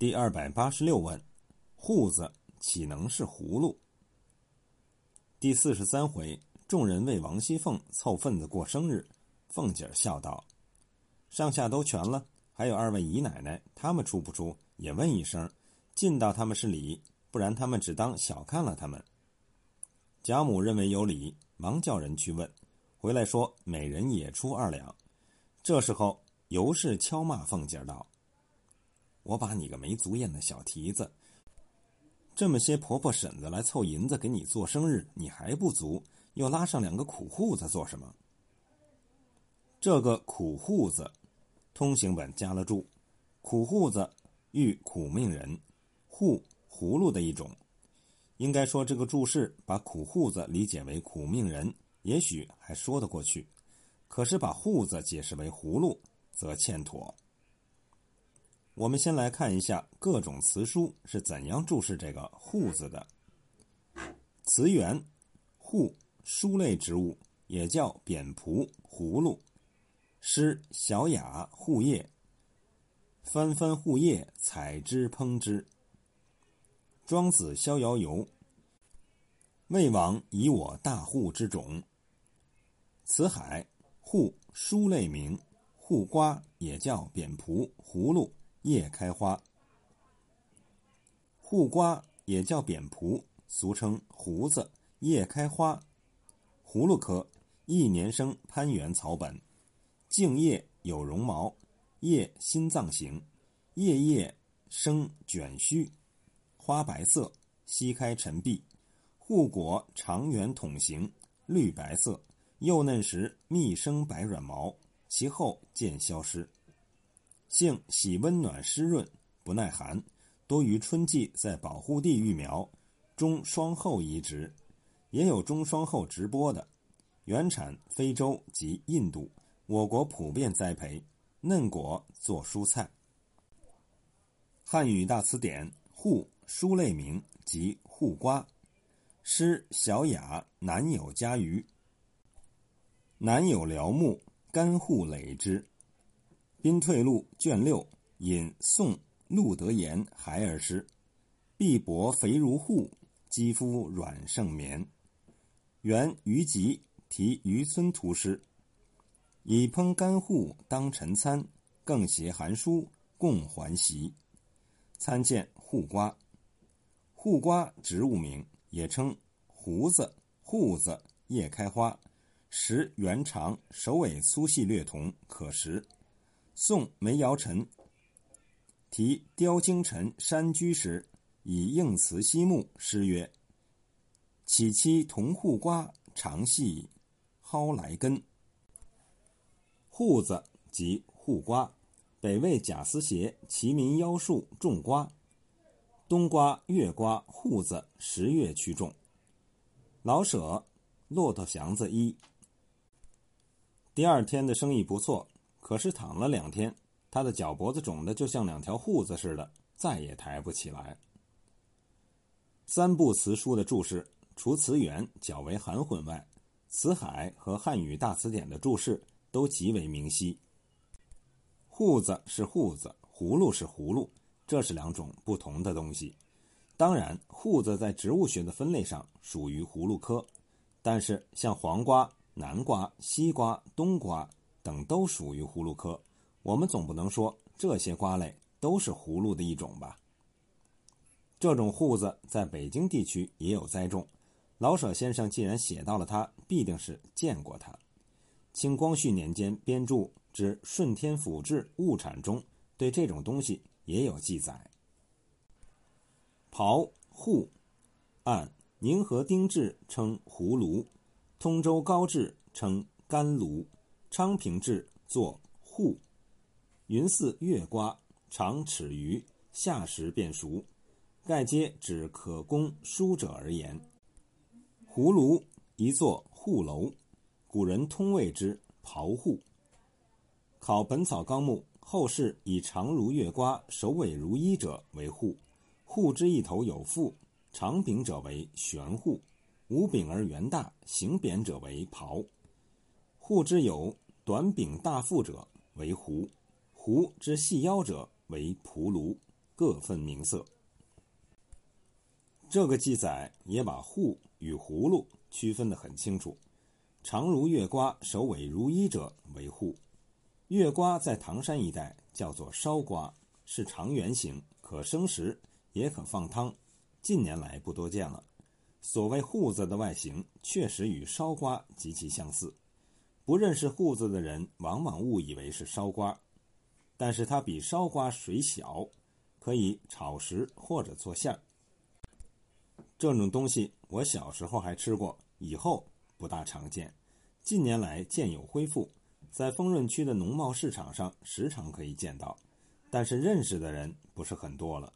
第二百八十六问：笏子岂能是葫芦？第四十三回，众人为王熙凤凑份子过生日，凤姐笑道：“上下都全了，还有二位姨奶奶，他们出不出？也问一声，尽到他们是礼，不然他们只当小看了他们。”贾母认为有理，忙叫人去问，回来说每人也出二两。这时候，尤氏敲骂凤姐道。我把你个没足眼的小蹄子！这么些婆婆婶子来凑银子给你做生日，你还不足，又拉上两个苦户子做什么？这个苦户子，通行本加了注，苦户子喻苦命人，户葫芦的一种。应该说这个注释把苦户子理解为苦命人，也许还说得过去。可是把户子解释为葫芦，则欠妥。我们先来看一下各种词书是怎样注释这个“笏”字的。词源：笏，书类植物，也叫扁蒲、葫芦。诗：小雅笏叶，翻翻笏叶，采之烹之。庄子逍遥游，魏王以我大户之种。辞海，笏，书类名，笏瓜也叫扁蒲、葫芦。叶开花，护瓜也叫扁蒲，俗称胡子。叶开花，葫芦科，一年生攀援草本，茎叶有绒毛，叶心脏形，叶叶生卷须，花白色，稀开沉碧，护果长圆筒形，绿白色，幼嫩时密生白软毛，其后渐消失。性喜温暖湿润，不耐寒，多于春季在保护地育苗，中霜后移植，也有中霜后直播的。原产非洲及印度，我国普遍栽培，嫩果做蔬菜。汉语大词典：护书类名，即护瓜。诗小雅南有家鱼，南有辽木，干护垒之。《兵退录》卷六引宋陆德言孩儿诗：“臂膊肥如护，肌肤软胜棉。”原于吉题渔村图诗，以烹干户当晨餐，更携寒书共还席。参见护瓜。护瓜植物名，也称胡子、笏子，叶开花，实圆长，首尾粗细略同，可食。宋梅尧臣题雕京城山居时，以应慈西木诗曰：“岂期同护瓜，长系蒿来根。”笏子即护瓜，北魏贾思勰齐民妖术种瓜，冬瓜、月瓜、笏子十月去种。老舍骆驼祥子一。第二天的生意不错。可是躺了两天，他的脚脖子肿的就像两条笏子似的，再也抬不起来。三部词书的注释，除词源较为含混外，词海和汉语大词典的注释都极为明晰。笏子是笏子，葫芦是葫芦，这是两种不同的东西。当然，笏子在植物学的分类上属于葫芦科，但是像黄瓜、南瓜、西瓜、冬瓜。等都属于葫芦科，我们总不能说这些瓜类都是葫芦的一种吧？这种瓠子在北京地区也有栽种。老舍先生既然写到了它，必定是见过它。清光绪年间编著之《顺天府志物产》中，对这种东西也有记载。刨笏，按宁河丁制称葫芦，通州高制称甘芦。昌平志作笏，云似月瓜，长尺余，夏时便熟，盖皆指可供书者而言。葫芦一作笏楼，古人通谓之刨笏。考《本草纲目》后世以长如月瓜、首尾如一者为笏，笏之一头有腹，长柄者为悬笏，无柄而圆大，形扁者为刨。笏之有短柄大腹者为狐，狐之细腰者为蒲芦，各分名色。这个记载也把笏与葫芦区分得很清楚，长如月瓜、首尾如一者为笏。月瓜在唐山一带叫做烧瓜，是长圆形，可生食，也可放汤。近年来不多见了。所谓笏子的外形确实与烧瓜极其相似，不认识笏子的人往往误以为是烧瓜，但是它比烧瓜水小，可以炒食或者做馅儿。这种东西我小时候还吃过，以后不大常见。近年来渐有恢复，在丰润区的农贸市场上时常可以见到，但是认识的人不是很多了。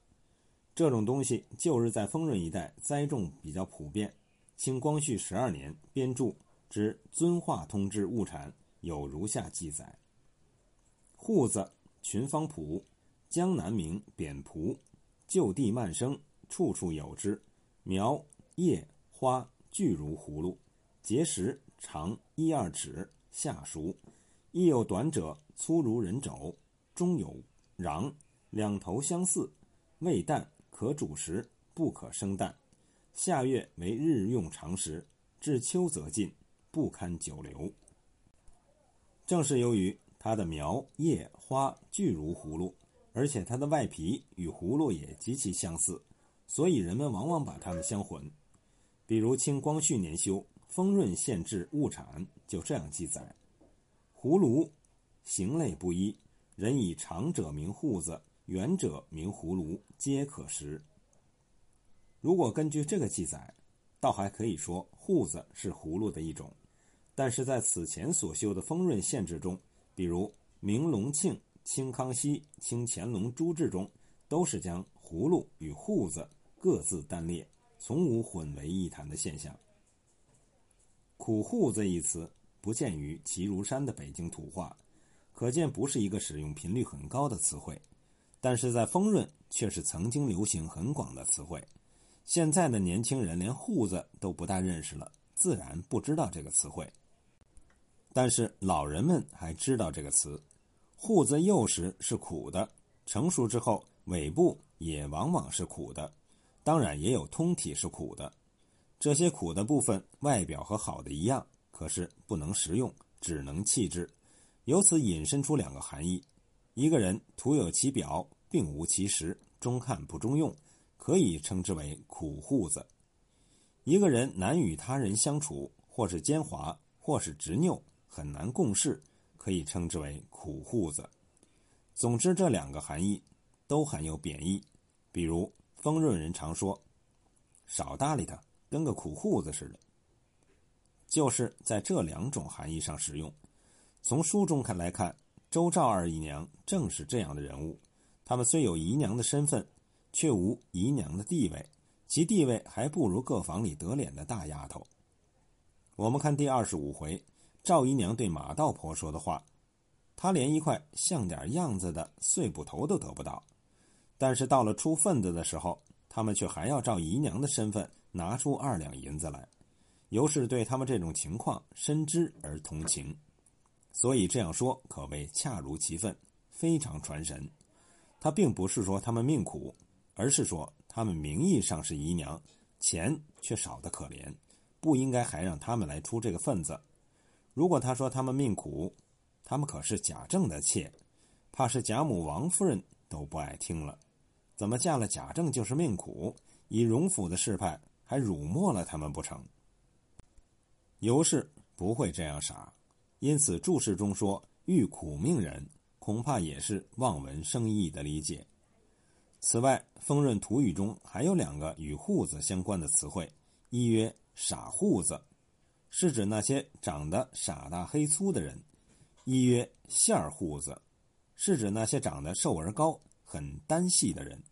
这种东西旧日在丰润一带栽种比较普遍。清光绪十二年编著之《遵化通知物产》有如下记载：笏子，群芳圃，江南名扁蒲，就地蔓生，处处有之。苗叶花俱如葫芦，结实，长一二尺，下熟，亦有短者，粗如人肘，中有瓤，两头相似，味淡，可煮食，不可生蛋。夏月为日用常食，至秋则尽，不堪久留。正是由于它的苗叶花俱如葫芦，而且它的外皮与葫芦也极其相似。所以人们往往把它们相混，比如清光绪年修丰润县志物产就这样记载：葫芦形类不一，人以长者名笏子，圆者名葫芦，皆可食。如果根据这个记载，倒还可以说笏子是葫芦的一种。但是在此前所修的丰润县志中，比如明隆庆、清康熙、清乾隆诸志中，都是将葫芦与笏子各自单列，从无混为一谈的现象。苦笏子一词不见于齐如山的北京土话，可见不是一个使用频率很高的词汇。但是在丰润却是曾经流行很广的词汇。现在的年轻人连笏子都不大认识了，自然不知道这个词汇。但是老人们还知道这个词。笏子幼时是苦的，成熟之后。尾部也往往是苦的，当然也有通体是苦的。这些苦的部分外表和好的一样，可是不能食用，只能弃之。由此引申出两个含义：一个人徒有其表，并无其实，中看不中用，可以称之为苦笏子；一个人难与他人相处，或是奸猾，或是执拗，很难共事，可以称之为苦户子。总之，这两个含义。都含有贬义，比如丰润人常说：“少搭理他，跟个苦户子似的。”就是在这两种含义上使用。从书中看来看，周赵二姨娘正是这样的人物。他们虽有姨娘的身份，却无姨娘的地位，其地位还不如各房里得脸的大丫头。我们看第二十五回，赵姨娘对马道婆说的话：“她连一块像点样子的碎布头都得不到。”但是到了出份子的时候，他们却还要照姨娘的身份拿出二两银子来，尤氏对他们这种情况深知而同情，所以这样说可谓恰如其分，非常传神。他并不是说他们命苦，而是说他们名义上是姨娘，钱却少得可怜，不应该还让他们来出这个份子。如果他说他们命苦，他们可是贾政的妾，怕是贾母、王夫人都不爱听了。怎么嫁了贾政就是命苦？以荣府的世派，还辱没了他们不成？尤氏不会这样傻，因此注释中说“遇苦命人”，恐怕也是望文生义的理解。此外，丰润土语中还有两个与“户子”相关的词汇，一曰“傻户子”，是指那些长得傻大黑粗的人；一曰“线儿胡子”，是指那些长得瘦而高。很单细的人。